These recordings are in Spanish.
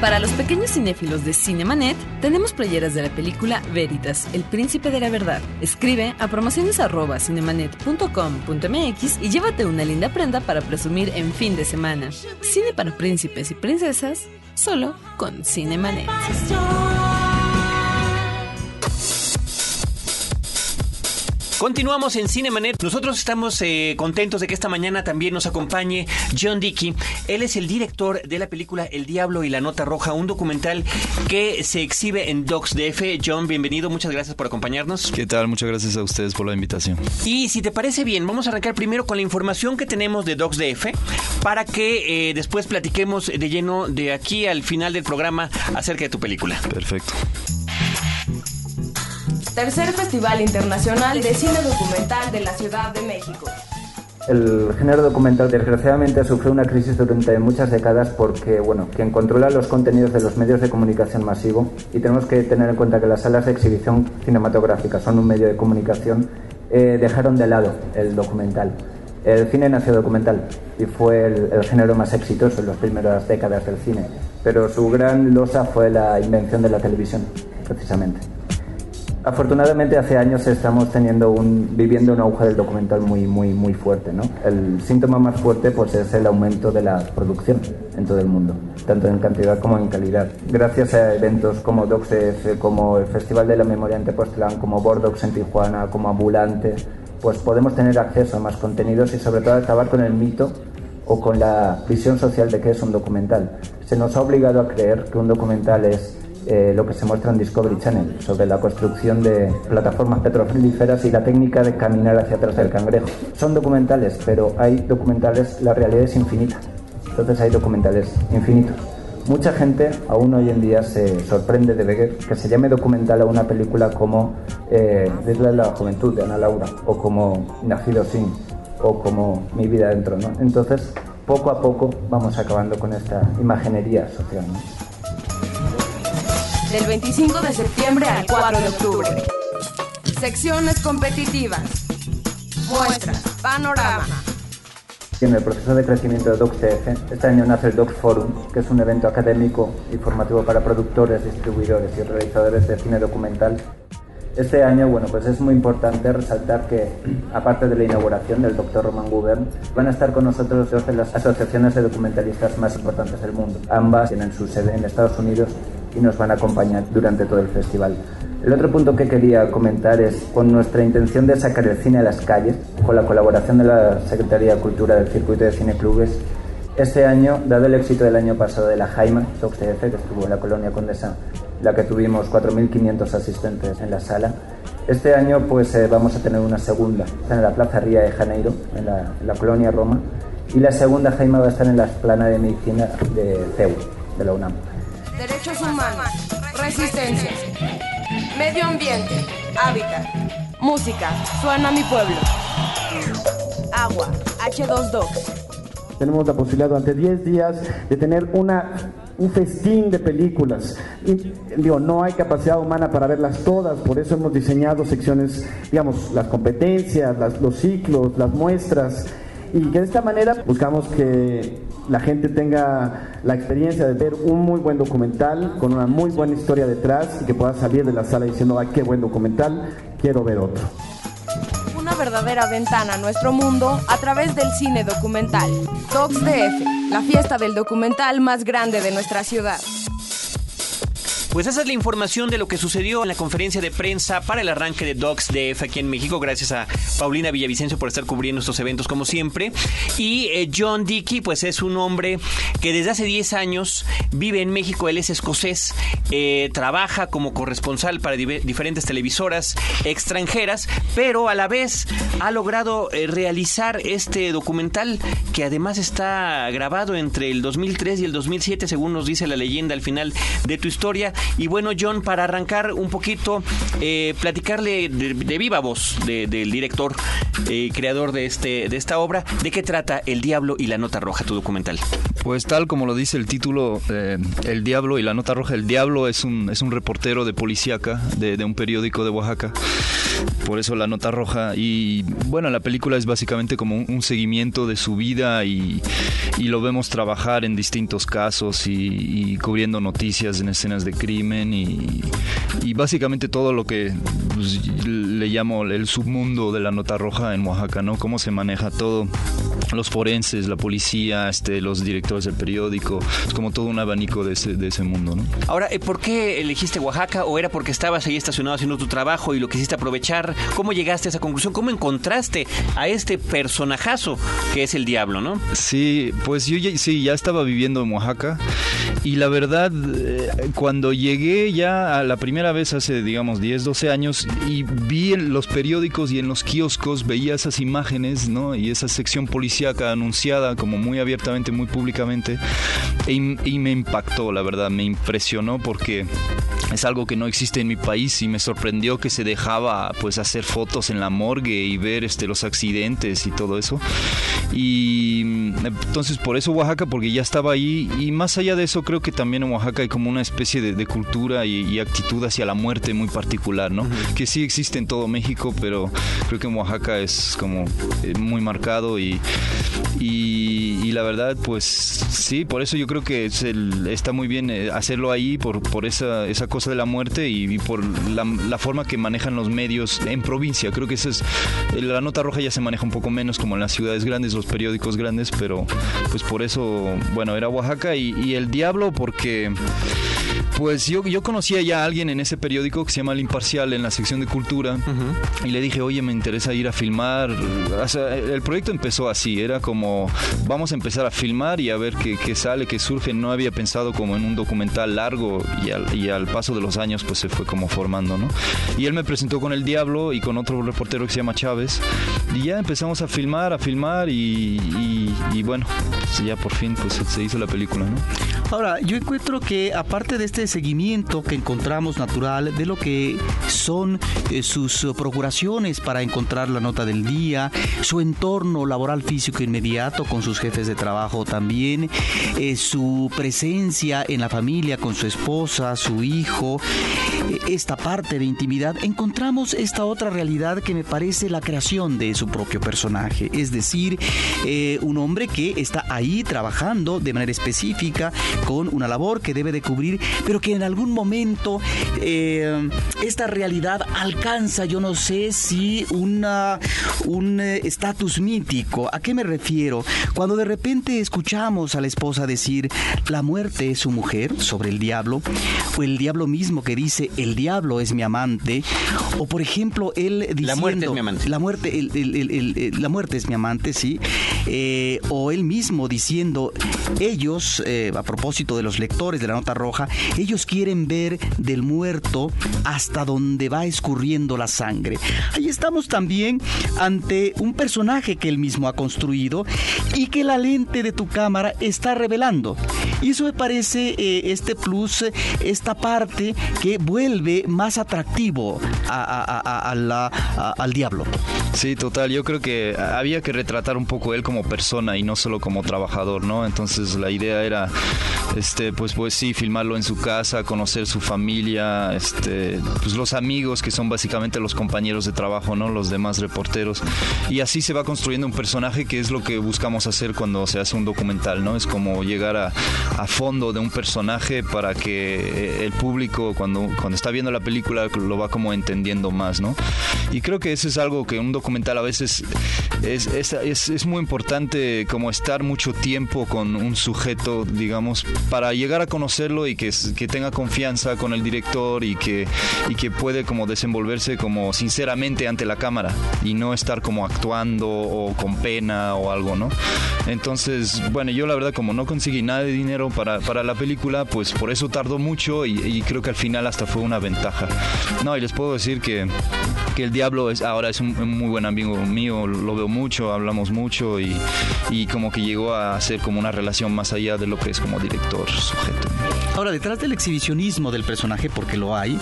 Para los pequeños cinéfilos de Cinemanet, tenemos playeras de la película Veritas, El Príncipe de la Verdad. Escribe a promociones.cinemanet.com.mx y llévate una linda prenda para presumir en fin de semana. Cine para príncipes y princesas, solo con Cinemanet. Continuamos en Cinemanet. Nosotros estamos eh, contentos de que esta mañana también nos acompañe John Dickey. Él es el director de la película El Diablo y la Nota Roja, un documental que se exhibe en Docs DF. John, bienvenido. Muchas gracias por acompañarnos. ¿Qué tal? Muchas gracias a ustedes por la invitación. Y si te parece bien, vamos a arrancar primero con la información que tenemos de Docs DF para que eh, después platiquemos de lleno de aquí al final del programa acerca de tu película. Perfecto. Tercer Festival Internacional de Cine Documental de la Ciudad de México. El género documental desgraciadamente sufrió una crisis durante muchas décadas porque, bueno, quien controla los contenidos de los medios de comunicación masivo, y tenemos que tener en cuenta que las salas de exhibición cinematográfica son un medio de comunicación, eh, dejaron de lado el documental. El cine nació documental y fue el, el, género más exitoso en las primeras décadas del cine, pero su gran losa fue la invención de la televisión, precisamente. Afortunadamente hace años estamos teniendo un, viviendo un auge del documental muy, muy, muy fuerte. ¿no? El síntoma más fuerte pues, es el aumento de la producción en todo el mundo, tanto en cantidad como en calidad. Gracias a eventos como DocsF, como el Festival de la Memoria en Tepoztlán, como Bordox en Tijuana, como Ambulante, pues podemos tener acceso a más contenidos y sobre todo acabar con el mito o con la visión social de que es un documental. Se nos ha obligado a creer que un documental es eh, lo que se muestra en Discovery Channel sobre la construcción de plataformas petrolíferas y la técnica de caminar hacia atrás del cangrejo. Son documentales, pero hay documentales, la realidad es infinita. Entonces hay documentales infinitos. Mucha gente aún hoy en día se sorprende de ver que se llame documental a una película como eh, Desde la Juventud de Ana Laura o como Nacido Sin o como Mi Vida Dentro. Entonces, poco a poco vamos acabando con esta imaginería social. ¿no? Del 25 de septiembre al 4 de octubre. Secciones competitivas. Muestras. Panorama. En el proceso de crecimiento de DocTF, este año nace el Doc Forum, que es un evento académico y formativo para productores, distribuidores y realizadores de cine documental. Este año, bueno, pues es muy importante resaltar que, aparte de la inauguración del Dr. Roman Gubern, van a estar con nosotros dos de las asociaciones de documentalistas más importantes del mundo. Ambas tienen su sede en Estados Unidos y nos van a acompañar durante todo el festival. El otro punto que quería comentar es con nuestra intención de sacar el cine a las calles, con la colaboración de la Secretaría de Cultura del Circuito de Cine Clubes, este año, dado el éxito del año pasado de la Jaima, TOXTF, que estuvo en la colonia Condesa, la que tuvimos 4.500 asistentes en la sala, este año pues eh, vamos a tener una segunda, está en la Plaza Ría de Janeiro, en la, en la colonia Roma, y la segunda Jaima va a estar en la Esplana de Medicina de CEU, de la UNAM. Derechos humanos, resistencia, medio ambiente, hábitat, música, suena mi pueblo, agua, H22. Tenemos la posibilidad durante 10 días de tener una, un festín de películas. Y, digo, no hay capacidad humana para verlas todas, por eso hemos diseñado secciones, digamos, las competencias, los ciclos, las muestras, y que de esta manera buscamos que la gente tenga la experiencia de ver un muy buen documental con una muy buena historia detrás y que pueda salir de la sala diciendo, ay, qué buen documental, quiero ver otro. Una verdadera ventana a nuestro mundo a través del cine documental. Docs DF, la fiesta del documental más grande de nuestra ciudad. Pues esa es la información de lo que sucedió en la conferencia de prensa para el arranque de Docs DF aquí en México. Gracias a Paulina Villavicencio por estar cubriendo estos eventos como siempre. Y eh, John Dickey, pues es un hombre que desde hace 10 años vive en México. Él es escocés, eh, trabaja como corresponsal para diferentes televisoras extranjeras, pero a la vez ha logrado eh, realizar este documental que además está grabado entre el 2003 y el 2007, según nos dice la leyenda al final de tu historia Y bueno, John, para arrancar un poquito, eh, platicarle de, viva voz del director, eh, creador de, este, de esta obra, ¿de qué trata El Diablo y la Nota Roja, tu documental? Pues tal como lo dice el título, eh, El Diablo y la Nota Roja, el Diablo es un, es un reportero de policíaca de, de un periódico de Oaxaca por eso la nota roja. Y bueno, la película es básicamente como un, seguimiento de su vida y, lo vemos trabajar en distintos casos y, cubriendo noticias en escenas de crimen y, básicamente todo lo que pues, le llamo el submundo de la nota roja en Oaxaca, ¿no? Cómo se maneja todo los forenses, la policía, este, los directores del periódico, es como todo un abanico de ese, de ese mundo, ¿no? Ahora, eh, ¿por qué elegiste Oaxaca o era porque estabas ahí estacionado haciendo tu trabajo y lo quisiste aprovechar? ¿Cómo llegaste a esa conclusión? ¿Cómo encontraste a este personajazo que es el diablo, no? Sí, pues yo sí, ya estaba viviendo en Oaxaca y la verdad, eh, cuando llegué ya a la primera vez hace, digamos, 10, 12 años y vi en los periódicos y en los kioscos, veía esas imágenes, ¿no? Y esa sección policial anunciada como muy abiertamente, muy públicamente, y me impactó, la verdad, me impresionó porque es algo que no existe en mi país y me sorprendió que se dejaba pues hacer fotos en la morgue y ver este los accidentes y todo eso y mm, entonces por eso Oaxaca porque ya estaba ahí y más allá de eso creo que también en Oaxaca hay como una especie de, cultura y, actitud hacia la muerte muy particular no que sí existe en todo México pero creo que en Oaxaca es como eh, muy marcado y, y, la verdad pues sí por eso yo creo que está muy bien eh, hacerlo ahí por, por esa, esa cosa de la muerte y, por la, forma que manejan los medios en provincia. Creo que esa es la nota roja ya se maneja un poco menos como en las ciudades grandes, los periódicos grandes, pero pues por eso, bueno, era Oaxaca y, y el diablo porque pues yo, yo conocía ya a alguien en ese periódico que se llama El Imparcial en la sección de cultura y le dije, oye, me interesa ir a filmar. el proyecto empezó así, era como, vamos a empezar a filmar y a ver qué, qué sale, qué surge. No había pensado como en un documental largo y al, y al, paso de los años pues se fue como formando, ¿no? Y él me presentó con El Diablo y con otro reportero que se llama Chávez y ya empezamos a filmar, a filmar y, y, bueno, ya por fin pues se hizo la película, ¿no? Ahora, yo encuentro que aparte de este seguimiento que encontramos natural de lo que son eh, sus procuraciones para encontrar la nota del día, su entorno laboral físico inmediato con sus jefes de trabajo también, eh, su presencia en la familia con su esposa, su hijo, esta parte de intimidad, encontramos esta otra realidad que me parece la creación de su propio personaje, es decir, un hombre que está ahí trabajando de manera específica con una labor que debe de cubrir, pero que en algún momento eh, esta realidad alcanza, yo no sé si una, un eh, estatus mítico. ¿A qué me refiero? Cuando de repente escuchamos a la esposa decir, la muerte es su mujer sobre el diablo, o el diablo mismo que dice, el diablo es mi amante, o por ejemplo, él diciendo, la muerte es mi amante. La muerte, la muerte es mi amante, sí, eh, o él mismo diciendo, ellos, a propósito, de los lectores de la nota roja, ellos quieren ver del muerto hasta donde va escurriendo la sangre. Ahí estamos también ante un personaje que él mismo ha construido y que la lente de tu cámara está revelando. Y eso me parece eh, este plus, esta parte que vuelve más atractivo al diablo. Sí, total. Yo creo que había que retratar un poco él como persona y no solo como trabajador, ¿no? Entonces la idea era este, pues, pues sí, filmarlo en su casa, conocer su familia, este, pues los amigos que son básicamente los compañeros de trabajo, ¿no? Los demás reporteros. Y así se va construyendo un personaje que es lo que buscamos hacer cuando se hace un documental, ¿no? Es como llegar a, fondo de un personaje para que el público cuando, cuando está viendo la película lo va como entendiendo más, ¿no? Y creo que eso es algo que un documental a veces es, es, es, es muy importante como estar mucho tiempo con un sujeto, digamos, para llegar a conocerlo y que, que tenga confianza con el director y que, y que puede como desenvolverse como sinceramente ante la cámara y no estar como actuando o con pena o algo, ¿no? Entonces, bueno, yo la verdad como no conseguí nada de dinero para, para la película, pues por eso tardó mucho y, creo que al final hasta fue una ventaja. No, y les puedo decir que, que El Diablo es, ahora es un, muy buen amigo mío, lo veo mucho, hablamos mucho y, y como que llegó a ser como una relación más allá de lo que es como director sujeto. Ahora, detrás del exhibicionismo del personaje, porque lo hay,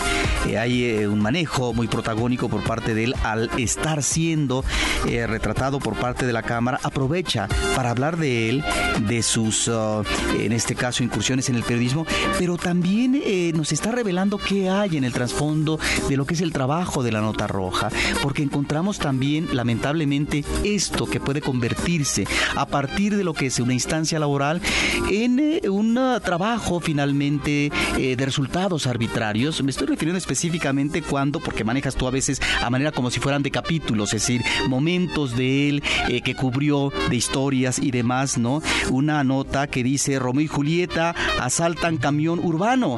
eh, hay eh, un manejo muy protagónico por parte de él al estar siendo eh, retratado por parte de la cámara, aprovecha para hablar de él, de sus, uh, en este caso, incursiones en el periodismo, pero también nos está revelando qué hay en el trasfondo de lo que es el trabajo de la nota roja, porque encontramos también, lamentablemente, esto que puede convertirse a partir de lo que es una instancia laboral en un uh, trabajo finalmente eh, de resultados arbitrarios. Me estoy refiriendo específicamente cuando, porque manejas tú a veces a manera como si fueran de capítulos, es decir, momentos de él eh, que cubrió de historias y demás, ¿no? Una nota que dice Romeo y Julieta asaltan camión urbano.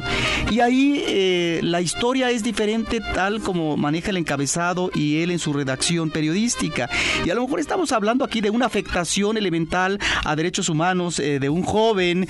Y ahí eh, la historia es diferente tal como maneja el encabezado y él en su redacción periodística. Y a lo mejor estamos hablando aquí de una afectación elemental a derechos humanos de un joven,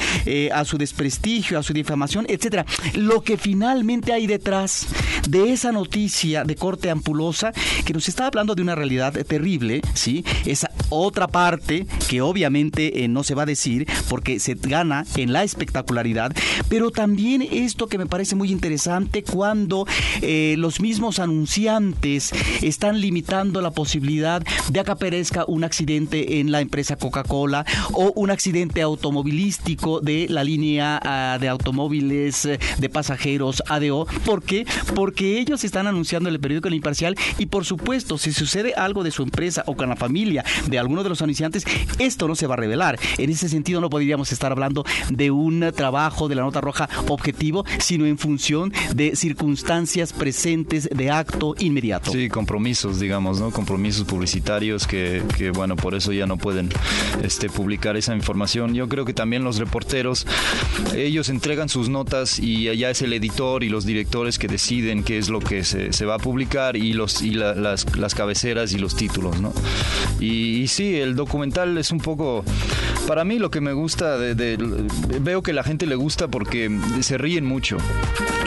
a su desprestigio, a su información, etcétera. Lo que finalmente hay detrás de esa noticia de corte ampulosa que nos está hablando de una realidad terrible, ¿sí? Esa otra parte que obviamente eh, no se va a decir porque se gana en la espectacularidad, pero también esto que me parece muy interesante cuando eh, los mismos anunciantes están limitando la posibilidad de que aparezca un accidente en la empresa Coca-Cola o un accidente automovilístico de la línea ah, de automóviles móviles eh, de pasajeros ADO. ¿Por qué? Porque ellos están anunciando en el periódico El Imparcial y por supuesto, si sucede algo de su empresa o con la familia de alguno de los anunciantes, esto no se va a revelar. En ese sentido no podríamos estar hablando de un trabajo de la nota roja objetivo, sino en función de circunstancias presentes de acto inmediato. Sí, compromisos, digamos, ¿no? Compromisos publicitarios que, bueno, por eso ya no pueden este, publicar esa información. Yo creo que también los reporteros, ellos entregan sus notas y allá es el editor y los directores que deciden qué es lo que se, se va a publicar y, los, y las, las, cabeceras y los títulos, ¿no? Y, sí, el documental es un poco, para mí lo que me gusta, veo que la gente le gusta porque se ríen mucho.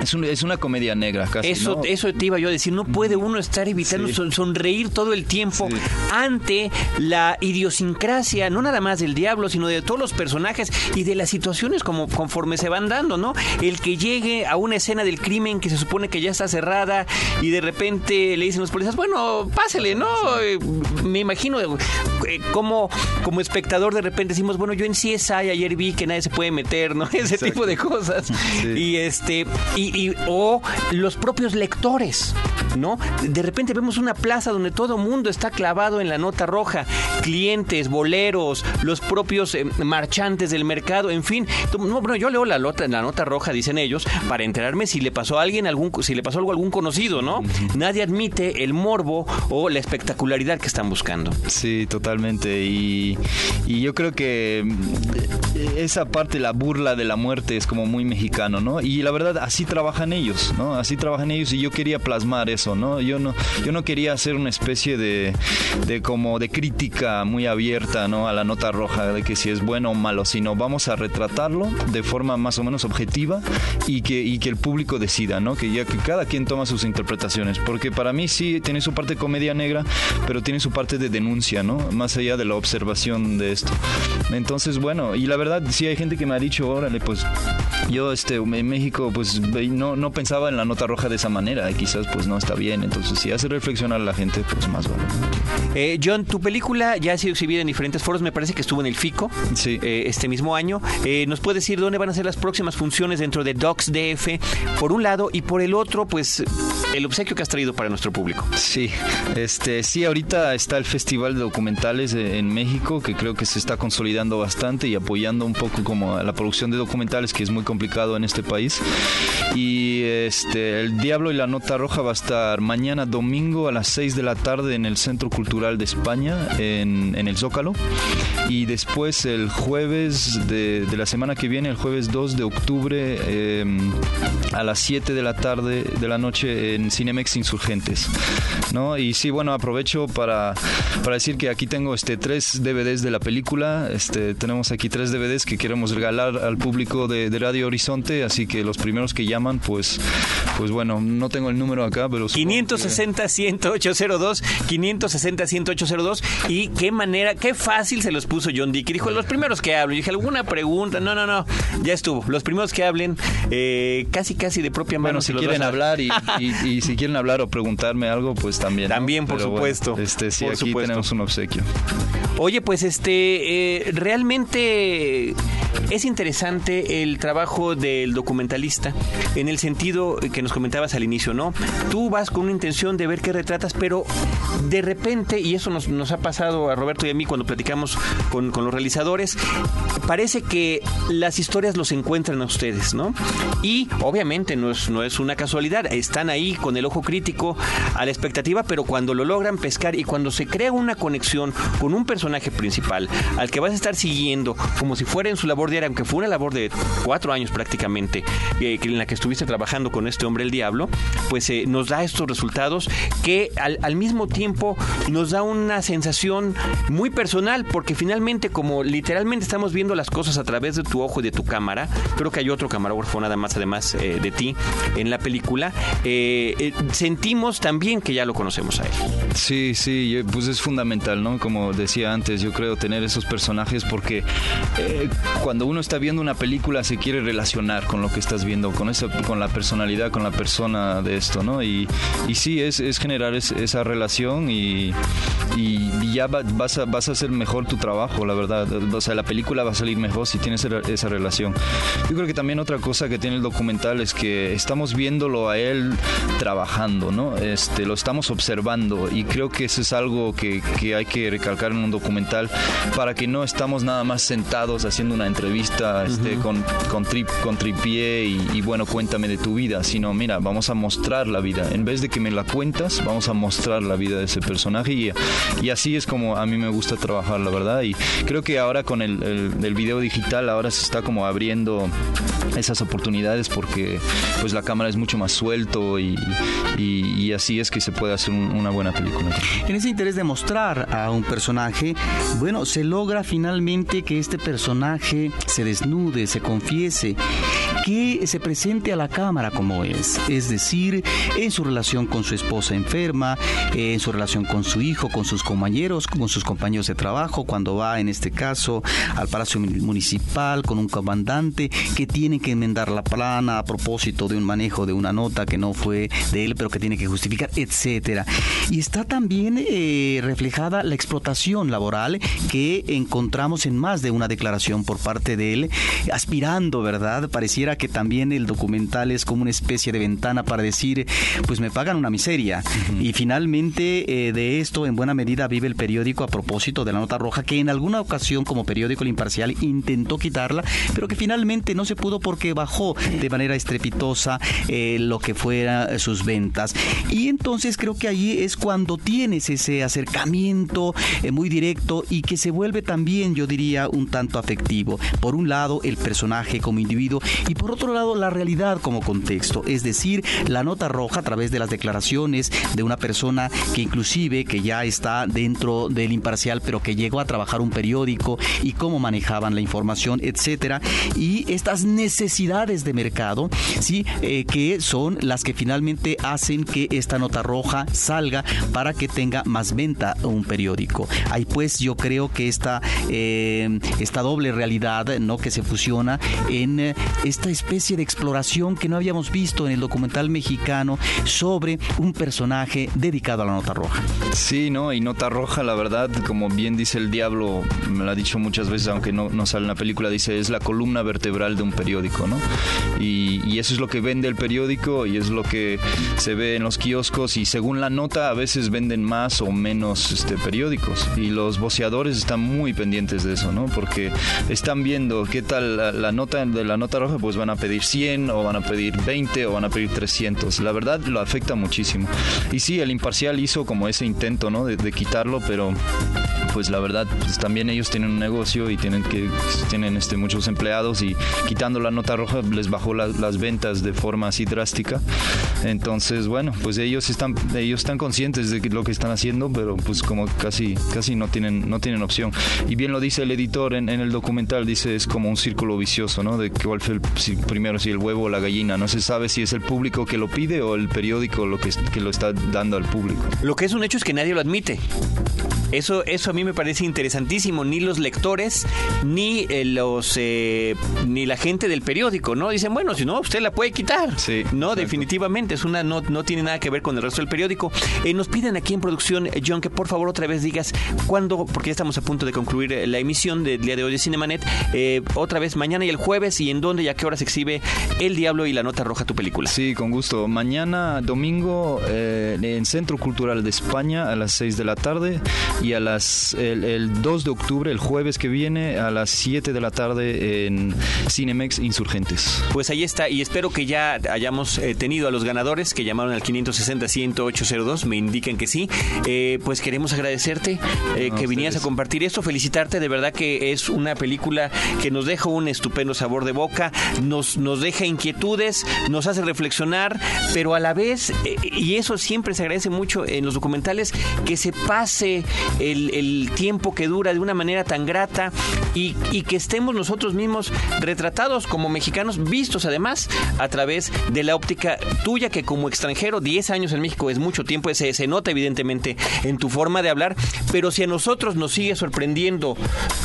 Es, es una comedia negra casi. Eso, eso te iba yo a decir, no puede uno estar evitando sonreír todo el tiempo ante la idiosincrasia, no nada más del diablo, sino de todos los personajes y de las situaciones como conforme se van dando, ¿no? El que llegue a una escena del crimen que se supone que ya está cerrada y de repente le dicen los policías, bueno, pásele, ¿no? Me imagino eh, como, como espectador de repente decimos, bueno, yo en CSI ayer vi que nadie se puede meter, ¿no? Ese tipo de cosas. Y este, y, o los propios lectores, ¿no? De repente vemos una plaza donde todo mundo está clavado en la nota roja, clientes, boleros, los propios eh, marchantes del mercado, en fin. No, bueno, yo leo la, la nota roja, dicen ellos, para enterarme si le pasó a alguien, algún, si le pasó algo a algún conocido, ¿no? Nadie admite el morbo o la espectacularidad que están buscando. Sí, totalmente. Y, y yo creo que mm, esa parte, la burla de la muerte, es como muy mexicano, ¿no? Y la verdad, así trabajan ellos, ¿no? Así trabajan ellos y yo quería plasmar eso, ¿no? Yo no, yo no quería hacer una especie de, de como de crítica muy abierta, ¿no? A la nota roja de que si es bueno o malo, sino vamos a retratarlo de forma más o menos objetiva y que, y que el público decida, ¿no? Que ya que cada quien toma sus interpretaciones, porque para mí sí tiene su parte de comedia negra, pero tiene su parte de denuncia, ¿no? Más allá de la observación de esto. Entonces, bueno, y la verdad sí hay gente que me ha dicho, órale, pues yo este en México pues no, no pensaba en la nota roja de esa manera y quizás pues no está bien. Entonces si hace reflexionar a la gente pues más vale. Eh, John tu película ya ha sido exhibida en diferentes foros. Me parece que estuvo en el FICO sí. Eh, este mismo año. Eh, nos puedes decir dónde van a ser las próximas funciones dentro de Docs DF por un lado y por el otro pues el obsequio que has traído para nuestro público sí este sí ahorita está el festival de documentales en México que creo que se está consolidando bastante y apoyando un poco como la producción de documentales que es muy complicado en este país. Y este, El Diablo y la Nota Roja va a estar mañana domingo a las 6 de la tarde en el Centro Cultural de España, en, en el Zócalo. Y después el jueves de, de, la semana que viene, el jueves 2 de octubre, eh, a las 7 de la tarde de la noche en Cinemex Insurgentes. ¿no? Y sí, bueno, aprovecho para, para decir que aquí tengo este, tres DVDs de la película. Este, tenemos aquí tres DVDs que queremos regalar al público de, de Radio Horizonte, así que los primeros que llamen llaman, pues, pues bueno, no tengo el número acá, pero... 560-10802, 560-10802, y qué manera, qué fácil se los puso John Dick. Dijo, los primeros que hablo, dije, ¿alguna pregunta? No, no, no, ya estuvo. Los primeros que hablen, eh, casi, casi de propia mano. Bueno, si quieren hablar y, si quieren hablar o preguntarme algo, pues también. También, por supuesto. este, sí, aquí tenemos un obsequio. Oye, pues este, eh, realmente es interesante el trabajo del documentalista en el sentido que nos comentabas al inicio, ¿no? Tú vas con una intención de ver qué retratas, pero de repente, y eso nos, nos ha pasado a Roberto y a mí cuando platicamos con, con, los realizadores, parece que las historias los encuentran a ustedes, ¿no? Y obviamente no es, no es una casualidad, están ahí con el ojo crítico a la expectativa, pero cuando lo logran pescar y cuando se crea una conexión con un personaje principal al que vas a estar siguiendo como si fuera en su labor diaria, aunque fue una labor de cuatro años prácticamente, eh, en la que estuviste trabajando con este hombre el diablo, pues eh, nos da estos resultados que al, mismo tiempo nos da una sensación muy personal, porque finalmente como literalmente estamos viendo las cosas a través de tu ojo y de tu cámara, creo que hay otro camarógrafo nada más además eh, de ti en la película, sentimos también que ya lo conocemos a él. Sí, sí, pues es fundamental, ¿no? Como decía antes, yo creo tener esos personajes porque cuando uno está viendo una película se quiere relacionar con lo que estás viendo, con esa, con la personalidad, con la persona de esto, ¿no? Y, y sí, es, es generar esa relación y, y, ya vas, a, vas a hacer mejor tu trabajo, la verdad. O sea, la película va a salir mejor si tienes esa relación. Yo creo que también otra cosa que tiene el documental es que estamos viéndolo a él trabajando, ¿no? Este, lo estamos observando y creo que eso es algo que, que hay que recalcar en un documental para que no estamos nada más sentados haciendo una entrevista este, con, con, trip, con tripié y, bueno, cuéntame de tu vida, sino mira, vamos a mostrar la vida. En vez de que me la cuentas, vamos a mostrar la vida de ese personaje y, y así es como a mí me gusta trabajar, la verdad. Y creo que ahora con el, el, video digital, ahora se está como abriendo esas oportunidades porque pues la cámara es mucho más suelto y, y, así es que se puede hacer una buena película. En ese interés de mostrar a un personaje, bueno, se logra finalmente que este personaje se desnude, se confiese, que se presente a la cámara como es, es decir, en su relación con su esposa enferma, en su relación con su hijo, con sus compañeros, con sus compañeros de trabajo, cuando va en este caso al Palacio Municipal con un comandante que tiene que enmendar la plana a propósito de un manejo de una nota que no fue de él, pero que tiene que justificar, etcétera. Y está también eh, reflejada la explotación laboral que encontramos en más de una declaración por parte de él, aspirando, ¿verdad? Pareciera que también el documental como una especie de ventana para decir, pues me pagan una miseria. Y finalmente eh, de esto en buena medida vive el periódico a propósito de la nota roja, que en alguna ocasión como periódico El Imparcial intentó quitarla, pero que finalmente no se pudo porque bajó de manera estrepitosa eh, lo que fuera sus ventas. Y entonces creo que ahí es cuando tienes ese acercamiento eh, muy directo y que se vuelve también, yo diría, un tanto afectivo. Por un lado, el personaje como individuo y por otro lado, la realidad como contexto, es decir, la nota roja a través de las declaraciones de una persona que inclusive que ya está dentro del imparcial, pero que llegó a trabajar un periódico y cómo manejaban la información, etcétera, y estas necesidades de mercado, sí, eh, que son las que finalmente hacen que esta nota roja salga para que tenga más venta un periódico. Ahí pues yo creo que esta, eh, esta doble realidad, ¿no? Que se fusiona en eh, esta especie de exploración que no habíamos visto en el documental mexicano sobre un personaje dedicado a la nota roja. Sí, ¿no? Y nota roja, la verdad, como bien dice el diablo, me lo ha dicho muchas veces, aunque no, no sale en la película, dice, es la columna vertebral de un periódico, ¿no? Y, y eso es lo que vende el periódico y es lo que se ve en los kioscos y según la nota a veces venden más o menos este, periódicos y los voceadores están muy pendientes de eso, ¿no? Porque están viendo qué tal la, nota de la nota roja, pues van a pedir 100 o van a pedir 20 o van a pedir 300. La verdad lo afecta muchísimo. Y sí, el imparcial hizo como ese intento, ¿no? De, de quitarlo, pero pues la verdad, pues también ellos tienen un negocio y tienen que tienen este muchos empleados y quitando la nota roja les bajó las ventas de forma así drástica. Entonces, bueno, pues ellos están ellos están conscientes de lo que están haciendo, pero pues como casi casi no tienen no tienen opción. Y bien lo dice el editor en, el documental, dice es como un círculo vicioso, ¿no? De cuál fue el, primero si el huevo la gallina, no se sabe si es el público que lo pide o el periódico lo que, que lo está dando al público. Lo que es un hecho es que nadie lo admite. Eso, eso a mí me parece interesantísimo. Ni los lectores, ni eh, los eh, ni la gente del periódico, ¿no? Dicen, bueno, si no, usted la puede quitar. Sí. No, definitivamente. Es una, no, no tiene nada que ver con el resto del periódico. Eh, nos piden aquí en producción, John, que por favor otra vez digas cuándo, porque ya estamos a punto de concluir la emisión del día de hoy de Cinemanet. otra vez mañana y el jueves, y en dónde y a qué hora se exhibe El Diablo y la Nota Roja, tu película. Sí, con gusto. Mañana, domingo, en Centro Cultural de España a las 6 de la tarde y a las el, 2 de octubre, el jueves que viene, a las 7 de la tarde en Cinemex Insurgentes. Pues ahí está, y espero que ya hayamos eh, tenido a los ganadores que llamaron al 560-10802, me indican que sí. Eh, pues queremos agradecerte eh, que vinieras a compartir esto, felicitarte, de verdad que es una película que nos deja un estupendo sabor de boca, nos, nos deja inquietudes, nos hace reflexionar, pero a la vez, y eso siempre se agradece mucho en los documentales, que se pase el, tiempo que dura de una manera tan grata y, que estemos nosotros mismos retratados como mexicanos, vistos además a través de la óptica tuya, que como extranjero, 10 años en México es mucho tiempo, ese se nota evidentemente en tu forma de hablar, pero si a nosotros nos sigue sorprendiendo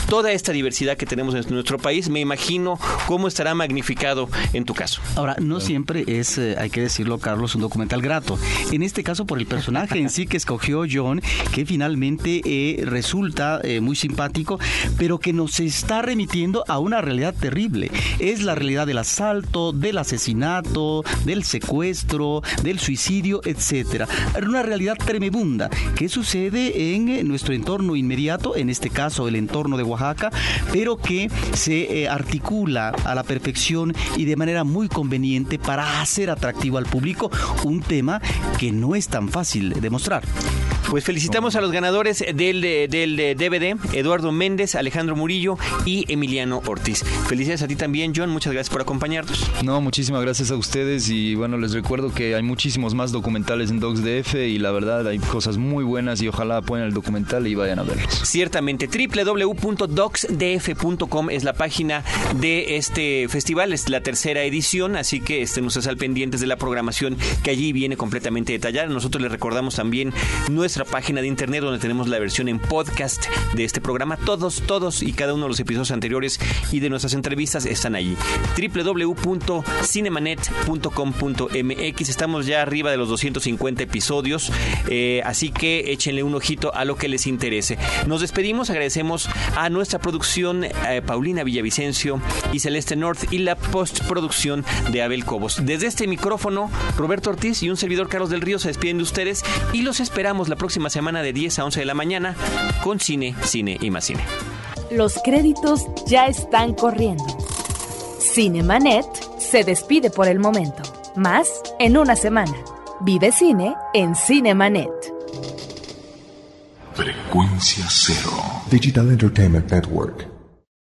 toda esta diversidad que tenemos en nuestro país, me imagino cómo estará magnificado en tu caso. Ahora, no siempre es, eh, hay que decirlo, Carlos, un documental grato. En este caso, por el personaje en sí que escogió John, que finalmente eh, resulta eh, muy simpático, pero que nos está remitiendo a una realidad terrible. Es la realidad del asalto, del asesinato, del secuestro, del suicidio, etcétera. Una realidad tremebunda que sucede en eh, nuestro entorno inmediato, en este caso el entorno de Oaxaca, pero que se articula a la perfección y de manera muy conveniente para hacer atractivo al público un tema que no es tan fácil de mostrar. Pues felicitamos a los ganadores del, del DVD, Eduardo Méndez, Alejandro Murillo y Emiliano Ortiz. Felicidades a ti también, John. Muchas gracias por acompañarnos. No, muchísimas gracias a ustedes y bueno, les recuerdo que hay muchísimos más documentales en DocsDF y la verdad hay cosas muy buenas y ojalá puedan el documental y vayan a verlos. Ciertamente, www.docsdf.com es la página de este festival, es la tercera edición, así que estén ustedes al pendientes de la programación que allí viene completamente detallada. Nosotros les recordamos también página de internet donde tenemos la versión en podcast de este programa. Todos, todos y cada uno de los episodios anteriores y de nuestras entrevistas están allí. www.cinemanet.com.mx. Estamos ya arriba de los 250 episodios, eh, así que échenle un ojito a lo que les interese. Nos despedimos, agradecemos a nuestra producción eh, Paulina Villavicencio y Celeste North y la postproducción de Abel Cobos. Desde este micrófono, Roberto Ortiz y un servidor Carlos del Río se despiden de ustedes y los esperamos la próxima próxima semana de 10 a 11 de la mañana con cine, cine y más cine. Los créditos ya están corriendo. Cinemanet se despide por el momento. Más en una semana. Vive cine en Cinemanet. Frecuencia cero. Digital Entertainment Network.